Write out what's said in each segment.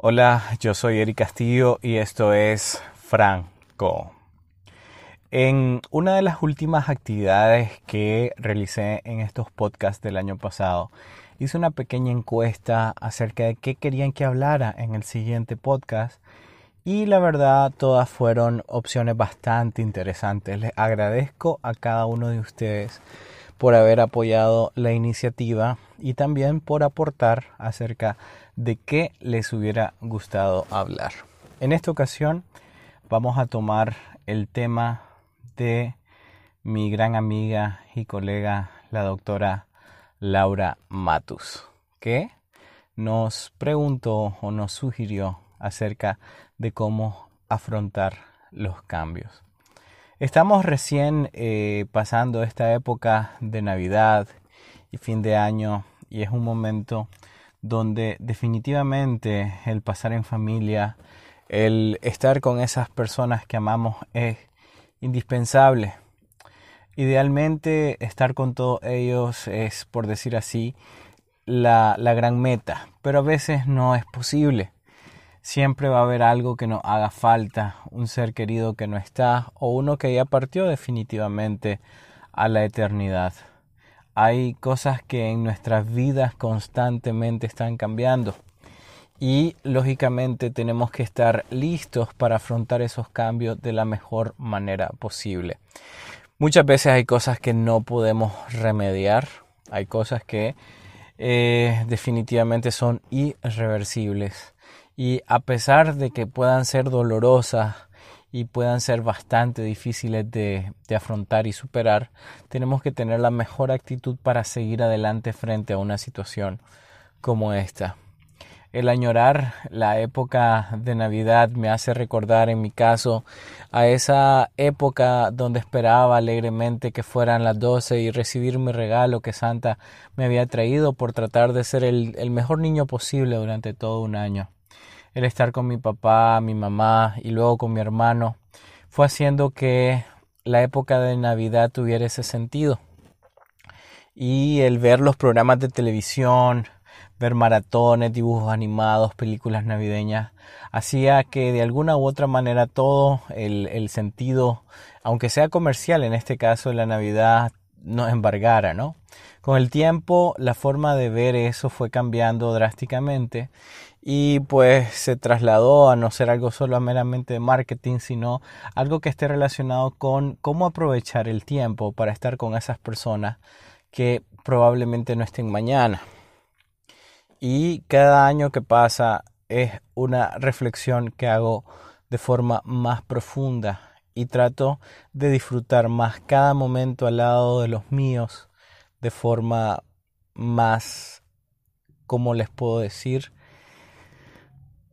Hola, yo soy Eric Castillo y esto es Franco. En una de las últimas actividades que realicé en estos podcasts del año pasado, hice una pequeña encuesta acerca de qué querían que hablara en el siguiente podcast y la verdad todas fueron opciones bastante interesantes. Les agradezco a cada uno de ustedes por haber apoyado la iniciativa y también por aportar acerca de qué les hubiera gustado hablar. En esta ocasión vamos a tomar el tema de mi gran amiga y colega, la doctora Laura Matus, que nos preguntó o nos sugirió acerca de cómo afrontar los cambios. Estamos recién eh, pasando esta época de Navidad y fin de año y es un momento donde definitivamente el pasar en familia, el estar con esas personas que amamos es indispensable. Idealmente estar con todos ellos es, por decir así, la, la gran meta, pero a veces no es posible. Siempre va a haber algo que nos haga falta, un ser querido que no está o uno que ya partió definitivamente a la eternidad. Hay cosas que en nuestras vidas constantemente están cambiando y lógicamente tenemos que estar listos para afrontar esos cambios de la mejor manera posible. Muchas veces hay cosas que no podemos remediar, hay cosas que eh, definitivamente son irreversibles y a pesar de que puedan ser dolorosas y puedan ser bastante difíciles de, afrontar y superar, tenemos que tener la mejor actitud para seguir adelante frente a una situación como esta. El añorar la época de Navidad me hace recordar en mi caso a esa época donde esperaba alegremente que fueran las 12 y recibir mi regalo que Santa me había traído por tratar de ser el mejor niño posible durante todo un año el estar con mi papá, mi mamá y luego con mi hermano, fue haciendo que la época de Navidad tuviera ese sentido. Y el ver los programas de televisión, ver maratones, dibujos animados, películas navideñas, hacía que de alguna u otra manera todo el, el sentido, aunque sea comercial en este caso, la Navidad nos embargara, ¿no? Con el tiempo la forma de ver eso fue cambiando drásticamente y pues se trasladó a no ser algo solo meramente de marketing, sino algo que esté relacionado con cómo aprovechar el tiempo para estar con esas personas que probablemente no estén mañana. Y cada año que pasa es una reflexión que hago de forma más profunda y trato de disfrutar más cada momento al lado de los míos de forma más, como les puedo decir?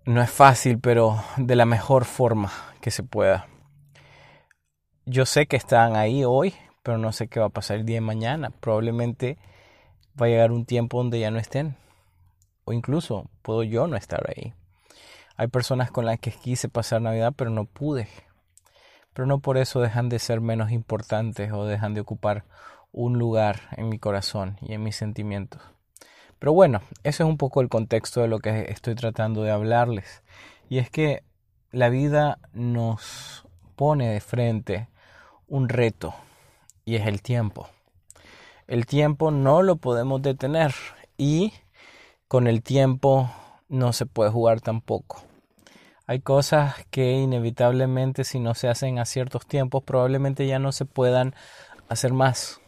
No es fácil, pero de la mejor forma que se pueda. Yo sé que están ahí hoy, pero no sé qué va a pasar el día de mañana. Probablemente va a llegar un tiempo donde ya no estén. O incluso puedo yo no estar ahí. Hay personas con las que quise pasar Navidad, pero no pude. Pero no por eso dejan de ser menos importantes o dejan de ocupar un lugar en mi corazón y en mis sentimientos. Pero bueno, ese es un poco el contexto de lo que estoy tratando de hablarles. Y es que la vida nos pone de frente un reto y es el tiempo. El tiempo no lo podemos detener y con el tiempo no se puede jugar tampoco. Hay cosas que inevitablemente si no se hacen a ciertos tiempos probablemente ya no se puedan hacer más.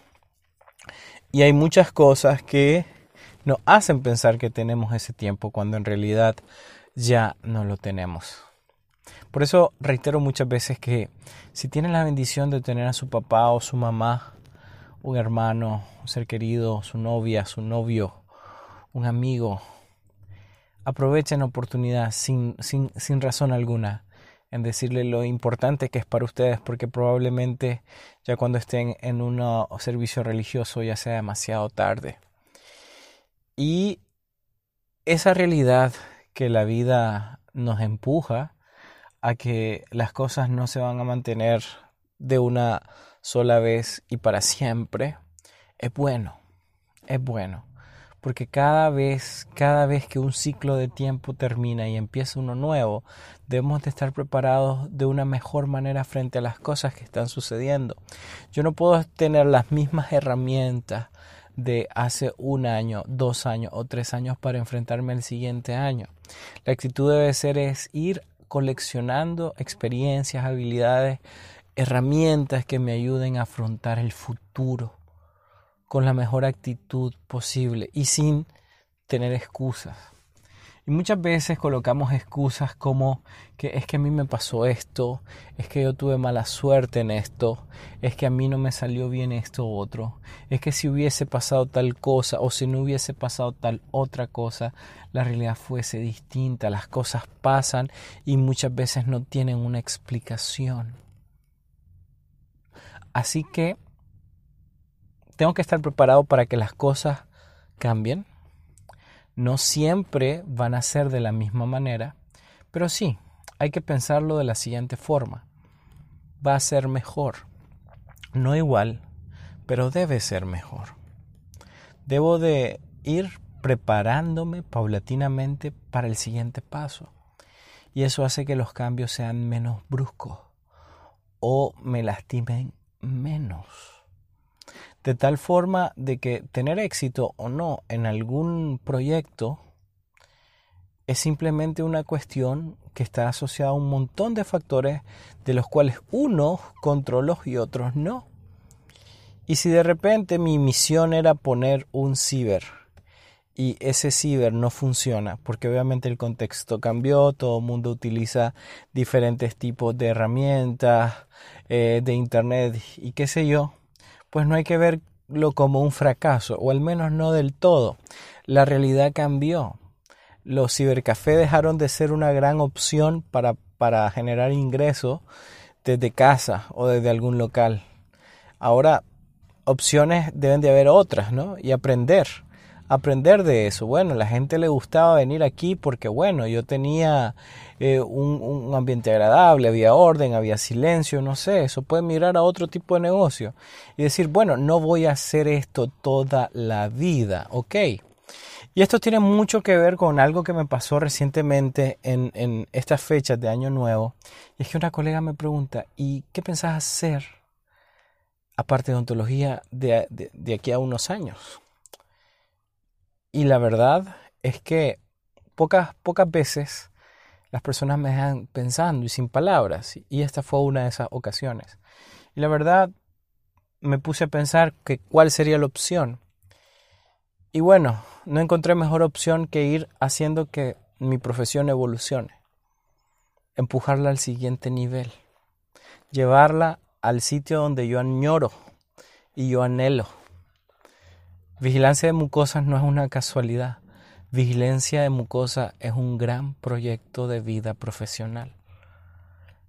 Y hay muchas cosas que nos hacen pensar que tenemos ese tiempo cuando en realidad ya no lo tenemos. Por eso reitero muchas veces que si tienen la bendición de tener a su papá o su mamá, un hermano, un ser querido, su novia, su novio, un amigo, aprovechen la oportunidad sin, sin, sin razón alguna en decirle lo importante que es para ustedes, porque probablemente ya cuando estén en un servicio religioso ya sea demasiado tarde. Y esa realidad que la vida nos empuja a que las cosas no se van a mantener de una sola vez y para siempre, es bueno, es bueno porque cada vez, cada vez que un ciclo de tiempo termina y empieza uno nuevo, debemos de estar preparados de una mejor manera frente a las cosas que están sucediendo. Yo no puedo tener las mismas herramientas de hace un año, dos años o tres años para enfrentarme al siguiente año. La actitud debe ser es ir coleccionando experiencias, habilidades, herramientas que me ayuden a afrontar el futuro con la mejor actitud posible y sin tener excusas. Y muchas veces colocamos excusas como que es que a mí me pasó esto, es que yo tuve mala suerte en esto, es que a mí no me salió bien esto otro, es que si hubiese pasado tal cosa o si no hubiese pasado tal otra cosa, la realidad fuese distinta. Las cosas pasan y muchas veces no tienen una explicación. Así que tengo que estar preparado para que las cosas cambien no siempre van a ser de la misma manera, pero sí, hay que pensarlo de la siguiente forma. Va a ser mejor. No igual, pero debe ser mejor. Debo de ir preparándome paulatinamente para el siguiente paso. Y eso hace que los cambios sean menos bruscos o me lastimen menos de tal forma de que tener éxito o no en algún proyecto es simplemente una cuestión que está asociada a un montón de factores de los cuales unos controlo y otros no. Y si de repente mi misión era poner un ciber y ese ciber no funciona, porque obviamente el contexto cambió, todo el mundo utiliza diferentes tipos de herramientas eh, de internet y qué sé yo, pues no hay que verlo como un fracaso, o al menos no del todo. La realidad cambió. Los cibercafés dejaron de ser una gran opción para, para generar ingresos desde casa o desde algún local. Ahora, opciones deben de haber otras, ¿no? Y aprender aprender de eso. Bueno, la gente le gustaba venir aquí porque, bueno, yo tenía eh, un, ambiente agradable, había orden, había silencio, no sé, eso puede mirar a otro tipo de negocio y decir, bueno, no voy a hacer esto toda la vida, ¿ok? Y esto tiene mucho que ver con algo que me pasó recientemente en, en estas fechas de Año Nuevo. Y es que una colega me pregunta, ¿y qué pensás hacer aparte de ontología de, de aquí a unos años? Y la verdad es que pocas, pocas veces las personas me dejan pensando y sin palabras. Y esta fue una de esas ocasiones. Y la verdad me puse a pensar que cuál sería la opción. Y bueno, no encontré mejor opción que ir haciendo que mi profesión evolucione. Empujarla al siguiente nivel. Llevarla al sitio donde yo añoro y yo anhelo. Vigilancia de mucosas no es una casualidad. Vigilancia de mucosa es un gran proyecto de vida profesional,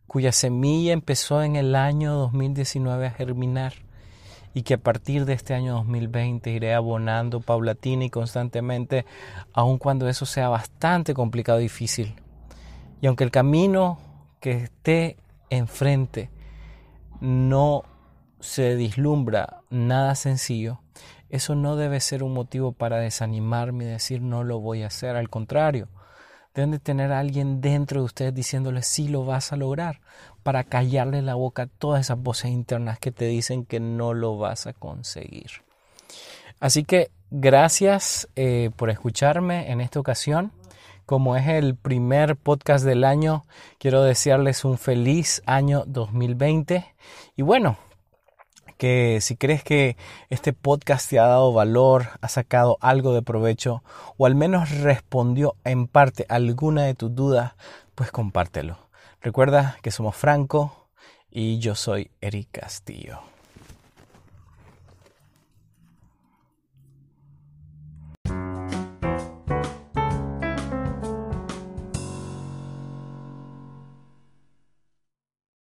cuya semilla empezó en el año 2019 a germinar y que a partir de este año 2020 iré abonando paulatina y constantemente, aun cuando eso sea bastante complicado y difícil. Y aunque el camino que esté enfrente no se dislumbra nada sencillo, eso no debe ser un motivo para desanimarme y decir no lo voy a hacer. Al contrario, deben de tener a alguien dentro de ustedes diciéndole sí lo vas a lograr para callarle la boca a todas esas voces internas que te dicen que no lo vas a conseguir. Así que gracias eh, por escucharme en esta ocasión. Como es el primer podcast del año, quiero desearles un feliz año 2020. Y bueno, que si crees que este podcast te ha dado valor, ha sacado algo de provecho o al menos respondió en parte alguna de tus dudas, pues compártelo. Recuerda que somos Franco y yo soy Eric Castillo.